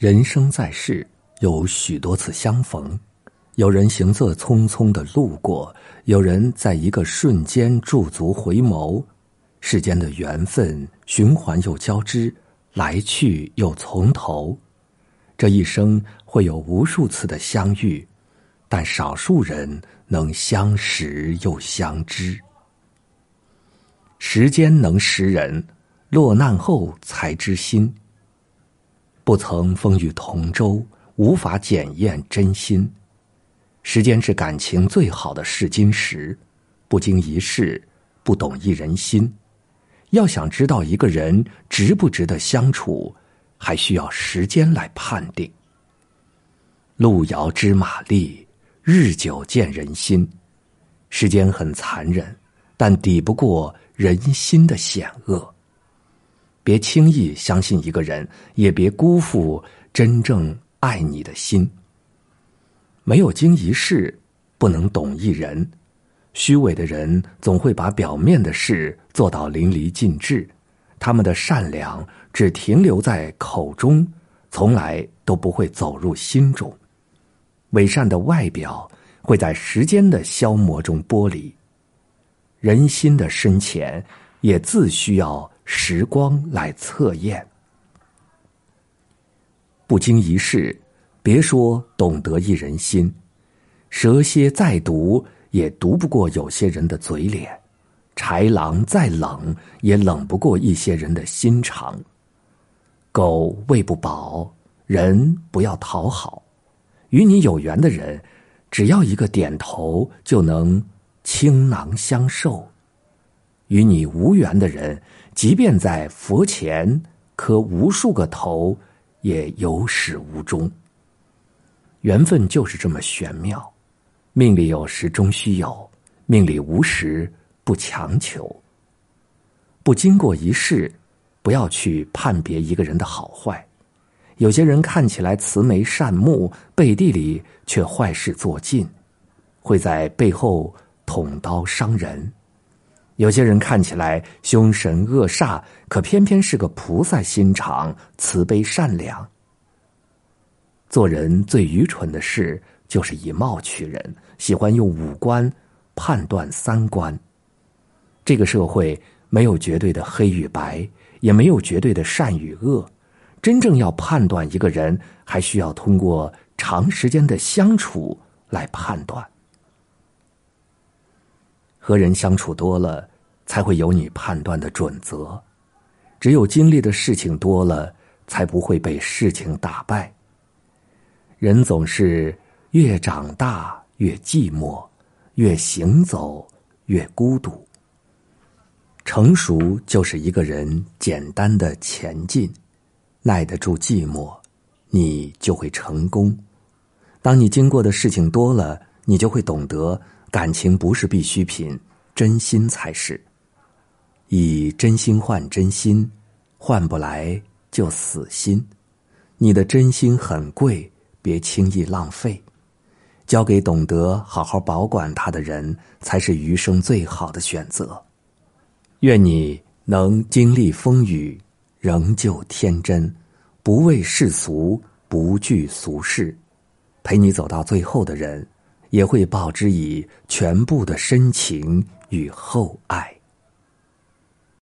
人生在世，有许多次相逢，有人行色匆匆的路过，有人在一个瞬间驻足回眸。世间的缘分循环又交织，来去又从头。这一生会有无数次的相遇，但少数人能相识又相知。时间能识人，落难后才知心。不曾风雨同舟，无法检验真心。时间是感情最好的试金石，不经一事，不懂一人心。要想知道一个人值不值得相处，还需要时间来判定。路遥知马力，日久见人心。时间很残忍，但抵不过人心的险恶。别轻易相信一个人，也别辜负真正爱你的心。没有经一事，不能懂一人。虚伪的人总会把表面的事做到淋漓尽致，他们的善良只停留在口中，从来都不会走入心中。伪善的外表会在时间的消磨中剥离，人心的深浅也自需要。时光来测验，不经一事，别说懂得一人心。蛇蝎再毒，也毒不过有些人的嘴脸；豺狼再冷，也冷不过一些人的心肠。狗喂不饱，人不要讨好。与你有缘的人，只要一个点头，就能倾囊相授。与你无缘的人，即便在佛前磕无数个头，也有始无终。缘分就是这么玄妙，命里有时终须有，命里无时不强求。不经过一事，不要去判别一个人的好坏。有些人看起来慈眉善目，背地里却坏事做尽，会在背后捅刀伤人。有些人看起来凶神恶煞，可偏偏是个菩萨心肠、慈悲善良。做人最愚蠢的事就是以貌取人，喜欢用五官判断三观。这个社会没有绝对的黑与白，也没有绝对的善与恶。真正要判断一个人，还需要通过长时间的相处来判断。和人相处多了。才会有你判断的准则，只有经历的事情多了，才不会被事情打败。人总是越长大越寂寞，越行走越孤独。成熟就是一个人简单的前进，耐得住寂寞，你就会成功。当你经过的事情多了，你就会懂得，感情不是必需品，真心才是。以真心换真心，换不来就死心。你的真心很贵，别轻易浪费。交给懂得好好保管它的人，才是余生最好的选择。愿你能经历风雨，仍旧天真，不畏世俗，不惧俗世。陪你走到最后的人，也会报之以全部的深情与厚爱。